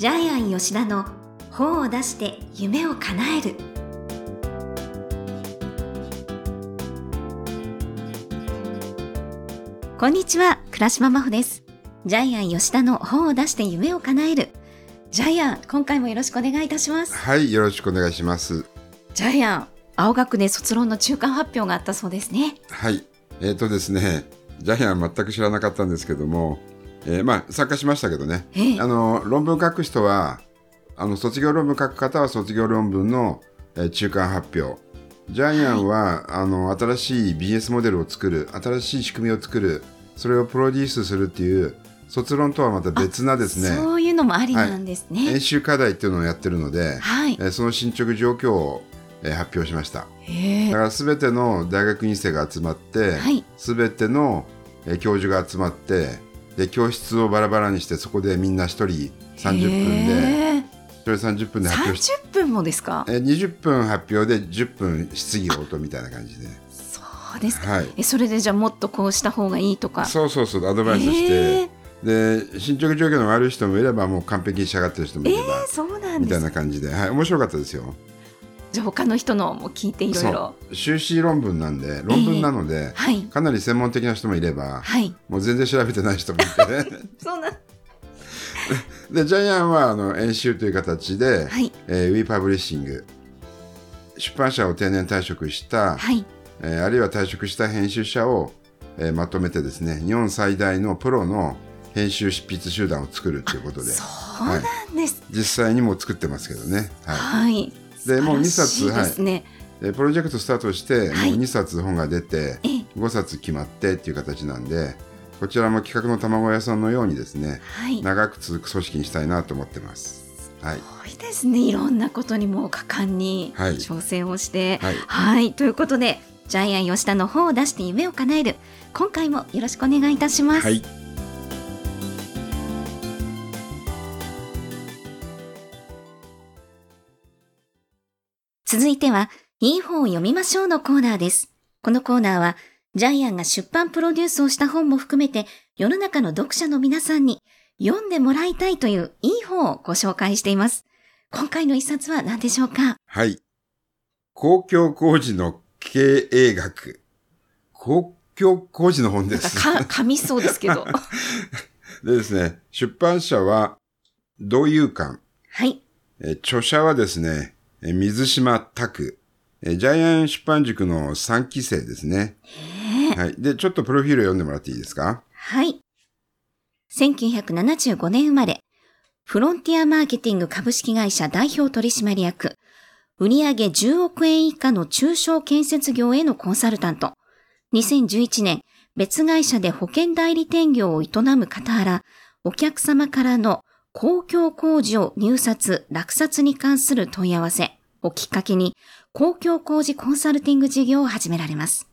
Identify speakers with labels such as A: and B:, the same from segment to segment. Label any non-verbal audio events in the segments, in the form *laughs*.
A: ジャイアン吉田の本を出して夢を叶える。こんにちは倉島真帆です。ジャイアン吉田の本を出して夢を叶える。ジャイアン今回もよろしくお願いいたします。
B: はい、よろしくお願いします。
A: ジャイアン青学で卒論の中間発表があったそうですね。
B: はい、えっ、とですね、ジャイアンは全く知らなかったんですけども、えーまあ参加しましたけどね、
A: ええ。
B: あの論文書く人は、あの卒業論文書く方は卒業論文の、えー中間発表。ジャイアンは、あの新しいビジネスモデルを作る、新しい仕組みを作る、それをプロデュースするっていう卒論とはまた別なですね、
A: そういうのもありなんですね。
B: 演習課題っていうのをやってるので、
A: はい、
B: えーその進捗状況を、えー発表しました。だから全ての大学院生が集まって、
A: はい。
B: 全てのえー教授が集まってで教室をバラバラにしてそこでみんな1人30分で
A: へえ
B: 1人30分で発表して
A: 30分もですか？
B: えー20分発表で10分質疑応答みたいな感じで、
A: そうですか、
B: はい、
A: えそれでじゃあもっとこうした方がいいとか？
B: そうそうそうアドバイスし
A: へ
B: て
A: え
B: で進捗状況の悪い人もいればもう完璧に仕上がってる人もいれば、
A: そうなん
B: みたいな感じで、はい、面白かったですよ。
A: じゃあ他の人のも聞いていろいろ。
B: 修士論文なんで論文なので、
A: はい。
B: かなり専門的な人もいれば、
A: はい。
B: もう全然調べてない人もいて。*laughs*
A: そうなん *laughs*
B: でジャイアンはあの演習という形で、
A: はい。
B: えーウィーパブリッシング。出版社を定年退職した、
A: はい。
B: えーあるいは退職した編集者を、えーまとめてですね日本最大のプロの編集執筆集団を作るということで。
A: そうなんです。
B: 実際にも作ってますけどね、は
A: はい、
B: でもう二
A: 素晴らしい
B: 冊
A: ですね、
B: い、でプロジェクトスタートして、
A: はい。
B: もう2冊本が出て
A: ええ。
B: 5冊決まってっていう形なんでこちらも企画の卵屋さんのようにですね
A: はい。
B: 長く続く組織にしたいなと思ってます。はい。
A: 多いですね。いろんなことにも果敢に
B: はい。
A: 挑戦をして。
B: はい。
A: はい、ということでジャイアン吉田の本を出して夢を叶える。今回もよろしくお願いいたします、
B: はい
A: 続いては、いい本を読みましょうのコーナーです。このコーナーは、ジャイアンが出版プロデュースをした本も含めて、世の中の読者の皆さんに読んでもらいたいといういい本をご紹介しています。今回の一冊は何でしょうか？
B: はい。公共工事の経営学。公共工事の本です。
A: か、噛みそうですけど。*laughs*
B: でですね、出版社は、同友館。
A: はい。
B: え著者はですね、え水島拓。えジャイアン出版塾の3期生ですね。はい。で、ちょっとプロフィールを読んでもらっていいですか？
A: はい。1975年生まれ、フロンティアマーケティング株式会社代表取締役、売上10億円以下の中小建設業へのコンサルタント。2011年、別会社で保険代理店業を営む傍ら、お客様からの公共工事を入札、落札に関する問い合わせをきっかけに、公共工事コンサルティング事業を始められます。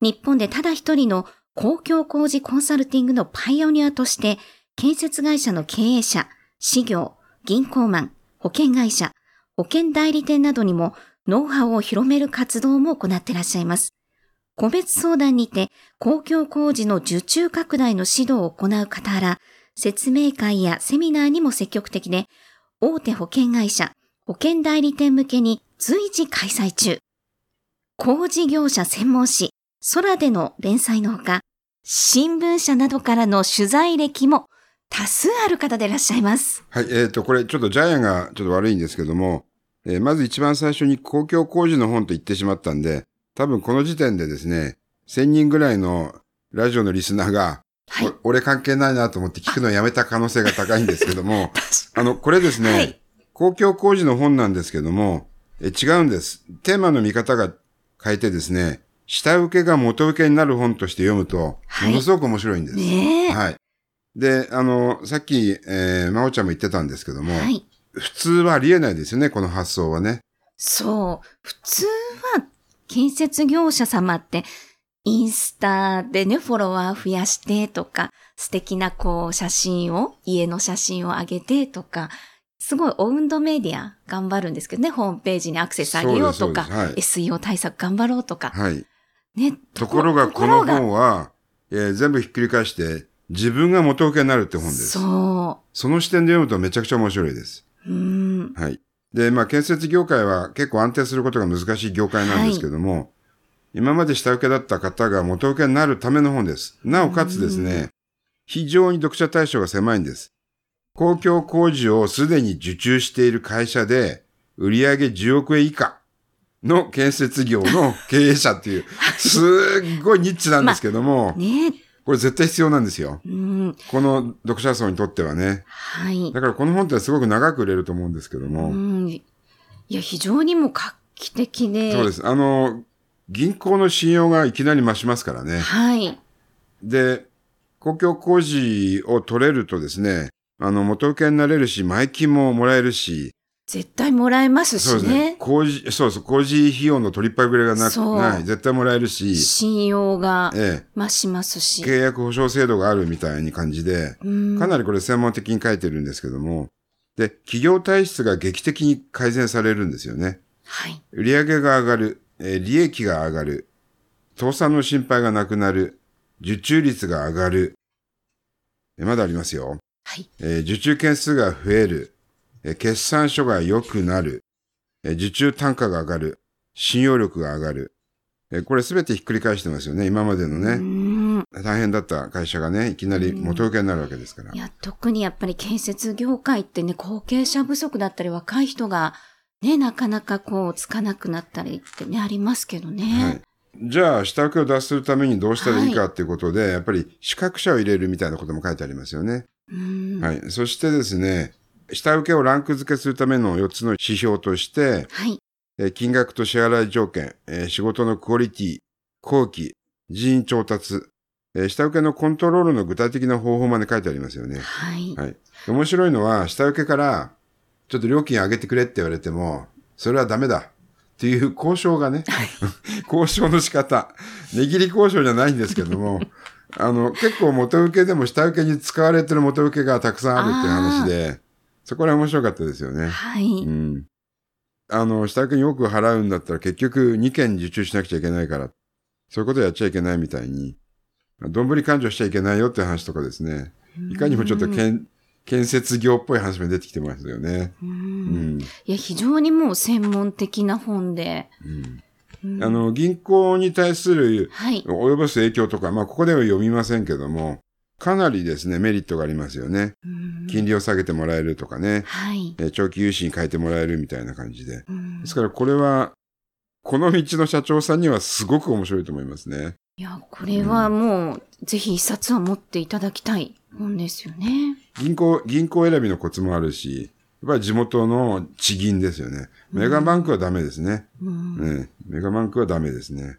A: 日本でただ一人の公共工事コンサルティングのパイオニアとして、建設会社の経営者、事業、銀行マン、保険会社、保険代理店などにもノウハウを広める活動も行っていらっしゃいます。個別相談にて公共工事の受注拡大の指導を行う傍ら、説明会やセミナーにも積極的で、大手保険会社、保険代理店向けに随時開催中。工事業者専門誌、空での連載のほか、新聞社などからの取材歴も多数ある方でいらっしゃいます。
B: はい。えっ、と、これちょっとジャイアンがちょっと悪いんですけども、えーまず一番最初に公共工事の本と言ってしまったんで、多分この時点でですね、1000人ぐらいのラジオのリスナーが、
A: はい。
B: お俺関係ないなと思って聞くのをやめた可能性が高いんですけども、*laughs* あの、これですね、
A: はい
B: 公共工事の本なんですけども、え違うんです。テーマの見方が変えてですね、下請けが元請けになる本として読むと、
A: はい
B: ものすごく面白いんです。
A: ねえ。
B: はい。で、あの、さっき、えー、まおちゃんも言ってたんですけども、
A: はい。
B: 普通はありえないですよね、この発想はね。
A: そう。普通は建設業者様ってインスタでね、フォロワー増やしてとか、素敵なこう写真を、家の写真を上げてとか、すごいオウンドメディア頑張るんですけどね、ホームページにアクセス上げようとか、
B: そうです
A: SEO 対策頑張ろうとか。
B: はい。
A: ね、
B: ところが、
A: と
B: この
A: が
B: 本は、えー全部ひっくり返して、自分が元請けになるって本です。
A: そ
B: その視点で読むとめちゃくちゃ面白いです。
A: う。うん。
B: はい。で、まあ、建設業界は結構安定することが難しい業界なんですけども、今まで下請けだった方が元請けになるための本です。なおかつですね、非常に読者対象が狭いんです。公共工事をすでに受注している会社で、売上10億円以下の建設業の経営者っていう、*laughs* すっごいニッチなんですけども、
A: ね
B: これ絶対必要なんですよ。
A: うん。
B: この読者層にとってはね。
A: はい。
B: だからこの本ってすごく長く売れると思うんですけども、
A: うん。いや、非常にもう画期的で。
B: そうです。あの、銀行の信用がいきなり増しますからね。
A: はい。
B: で、公共工事を取れるとですね、あの、元請けになれるし、前金ももらえるし、
A: 絶対もらえますし
B: そうですね
A: ね。。
B: 工事、そうそう、工事費用の取りっぱぐれがなくない。絶対もらえるし、
A: 信用が
B: え
A: 増しますし。
B: え、契約保証制度があるみたいに感じで、
A: うん
B: かなりこれ専門的に書いてるんですけども、で、企業体質が劇的に改善されるんですよね。
A: はい。
B: 売上が上がる、えー利益が上がる、倒産の心配がなくなる、受注率が上がる。えまだありますよ。
A: はい。
B: えー受注件数が増える、えー決算書が良くなる、えー受注単価が上がる、信用力が上がる。えーこれすべてひっくり返してますよね。今までの
A: う
B: ね、
A: ん。
B: 大変だった会社がね、いきなり元請けになるわけですから
A: い。や、特にやっぱり建設業界ってね、後継者不足だったり、若い人がね、なかなかこう、つかなくなったりってね、ありますけど
B: はい
A: ね。。
B: じゃあ、下請けを脱するためにどうしたらいいかっていうことで、やっぱり資格者を入れるみたいなことも書いてありますよね。
A: うん。
B: はい。そしてですね、下請けをランク付けするための4つの指標として、
A: はい。
B: えー金額と支払い条件、えー仕事のクオリティ、後期、人員調達、えー下請けのコントロールの具体的な方法まで書いてありますよね。
A: はい。
B: はい。面白いのは、下請けから、ちょっと料金上げてくれって言われても、それはダメだ。っていう交渉がね、*laughs* 交渉の仕方。値切り交渉じゃないんですけども、あの、結構元請けでも下請けに使われてる元請けがたくさんあるっていう話で、そこら面白かったですよね。
A: はい。
B: うん。あの、下請けに多く払うんだったら結局2件受注しなくちゃいけないから、そういうことやっちゃいけないみたいに、どんぶり勘定しちゃいけないよって話とかですね。いかにもちょっとけん建設業っぽい話も出てきてますよね。
A: う。
B: うんん。
A: いや、非常にもう専門的な本で。うん
B: あの、銀行に対する
A: はい。
B: 及ぼす影響とか、まあ、ここでは読みませんけども、かなりですね、メリットがありますよね。
A: うん
B: 金利を下げてもらえるとかね、
A: はい。
B: えー長期融資に変えてもらえるみたいな感じで。
A: うん
B: ですから、これは、この道の社長さんにはすごく面白いと思いますね。
A: いや、これはもう、ぜひ一冊は持っていただきたい本ですよね。
B: 銀行、銀行選びのコツもあるし、やっぱり地元の地銀ですよね。メガバンクはダメですね。
A: うん
B: ね、メガバンクはダメですね。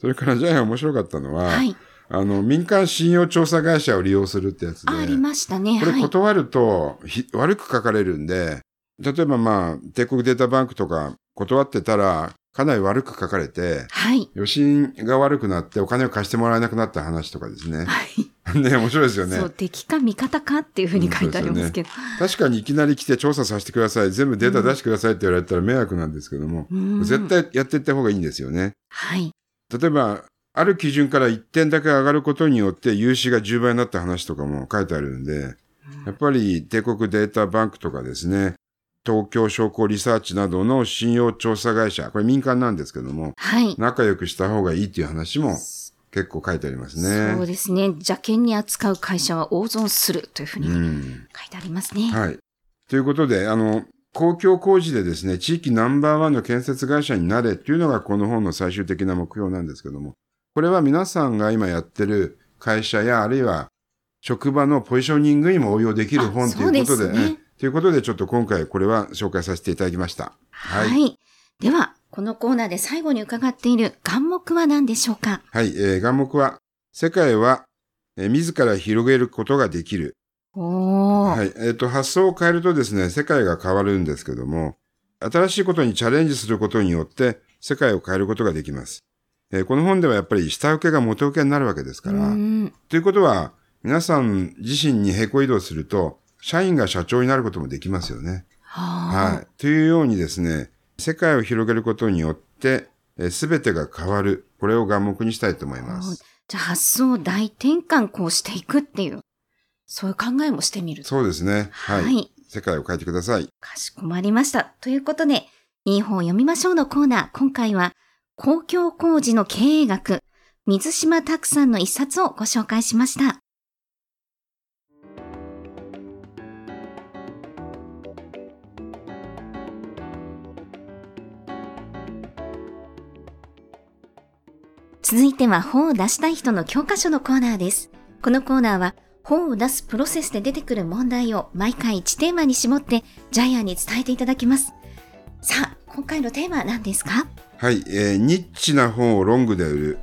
B: それからジャイアン面白かったのは、
A: はい。
B: あの、民間信用調査会社を利用するってやつで、
A: ありましたね。
B: これ
A: はい。
B: 断ると、ひ悪く書かれるんで、例えばまあ、帝国データバンクとか断ってたら、かなり悪く書かれて、
A: はい。
B: 余震が悪くなってお金を貸してもらえなくなった話とかですね。
A: はい。
B: ね、面白いですよね
A: そう、。敵か味方かっていうふうに書いてありますけど。
B: 確かにいきなり来て調査させてください。全部データ出してくださいって言われたら迷惑なんですけども、
A: うん
B: 絶。対やっていった方がいいんですよね。
A: はい。
B: 例えば、ある基準から1点だけ上がることによって融資が10倍になった話とかも書いてあるんで、やっぱり帝国データバンクとかですね、東京商工リサーチなどの信用調査会社、これ民間なんですけども、
A: はい。
B: 仲良くした方がいいっていう話も結構書いてありますね。
A: そうですね。邪険に扱う会社は大損するというふうに
B: うん。
A: 書いてありますね。
B: はい。ということで、あの、公共工事でですね、地域ナンバーワンの建設会社になれっていうのがこの本の最終的な目標なんですけども、これは皆さんが今やってる会社や、あるいは職場のポジショニングにも応用できる本
A: あ
B: ということで、
A: ね
B: ねということで、ちょっと今回これは紹介させていただきました。
A: は。
B: はい
A: では、このコーナーで最後に伺っている願目は何でしょうか？
B: はい、えー、眼目は、世界は、えー自ら広げることができる。
A: おー。
B: はい。えっ、と、発想を変えるとですね、世界が変わるんですけども、新しいことにチャレンジすることによって、世界を変えることができます。えーこの本ではやっぱり下請けが元請けになるわけですから、
A: うん
B: ということは、皆さん自身に平行移動すると、社員が社長になることもできますよね。
A: は
B: はい。というようにですね、世界を広げることによって、すべてが変わる。これを眼目にしたいと思います。
A: じゃあ発想を大転換こうしていくっていう。そういう考えもしてみる。
B: そうですね。はい。
A: はい
B: 世界を変えてください。
A: かしこまりました。ということで、いい本を読みましょうのコーナー。今回は、公共工事の経営学、水島拓さんの一冊をご紹介しました。続いては本を出したい人の教科書のコーナーです。このコーナーは本を出すプロセスで出てくる問題を毎回1テーマに絞ってジャイアンに伝えていただきます。さあ、今回のテーマは何ですか？
B: はい。えーニッチな本をロングで売る、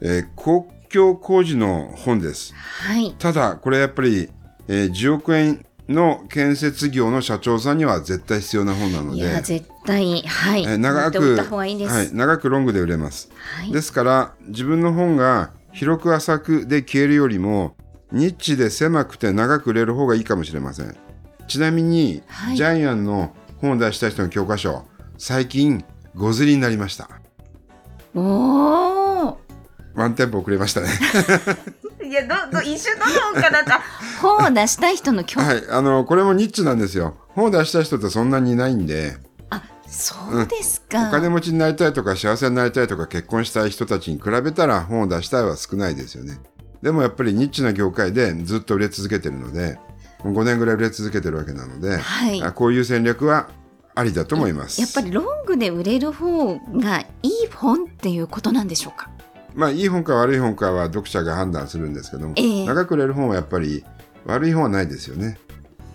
B: えー公共工事の本です。
A: はい。
B: ただ、これやっぱり、えー10億円の建設業の社長さんには絶対必要な本なので、
A: いや、絶対、はい。
B: えー長く。はい、長くロングで売れます。
A: はい。
B: ですから、自分の本が広く浅くで消えるよりも、ニッチで狭くて長く売れる方がいいかもしれません。ちなみに、
A: はい
B: ジャイアンの本を出した人の教科書、最近、ごずりになりました。
A: おー。
B: ワンテンポ遅れましたね。
A: いや、ど、ど、一瞬どの本かなと。*laughs* 本を出したい人の教科、
B: はい、あの、これもニッチなんですよ。本を出した人ってそんなにいないんで、
A: あ、そうですか。
B: お金持ちになりたいとか幸せになりたいとか結婚したい人たちに比べたら本を出したいは少ないですよね。でもやっぱりニッチな業界でずっと売れ続けてるので、もう5年ぐらい売れ続けてるわけなので、
A: はい
B: あこういう戦略はありだと思います。
A: やっぱりロングで売れる方がいい本っていうことなんでしょうか？
B: まあいい本か悪い本かは読者が判断するんですけども、
A: ええ
B: 長く売れる本はやっぱり悪い本はないですよね。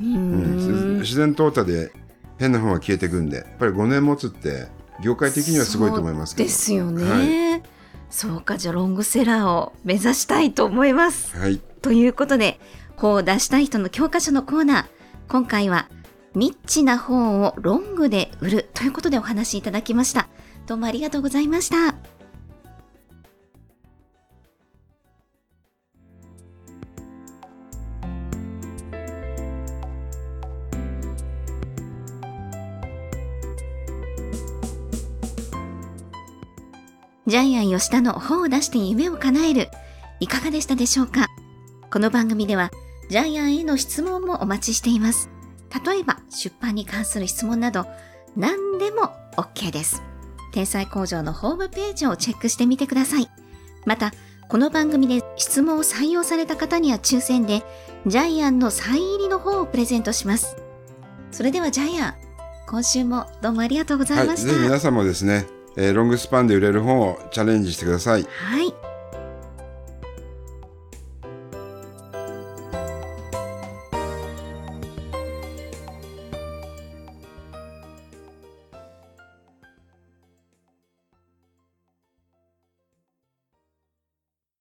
A: う
B: ん
A: ん。
B: 自然淘汰で変な本は消えていくんで、やっぱり5年持つって業界的にはすごいと思いますけど。
A: そうですよね。
B: はい
A: そうか、じゃあロングセラーを目指したいと思います。
B: はい。
A: ということで、本を出したい人の教科書のコーナー。今回は、ニッチな本をロングで売るということでお話しいただきました。どうもありがとうございました。ジャイアン吉田の本を出して夢を叶える。いかがでしたでしょうか？この番組では、ジャイアンへの質問もお待ちしています。例えば、出版に関する質問など、何でも OK です。天才工場のホームページをチェックしてみてください。また、この番組で質問を採用された方には抽選で、ジャイアンのサイン入りの本をプレゼントします。それではジャイアン、今週もどうもありがとうござ
B: い。
A: ました。
B: ぜひ皆さんもですね、えーロングスパンで売れる本をチャレンジしてください。
A: はい。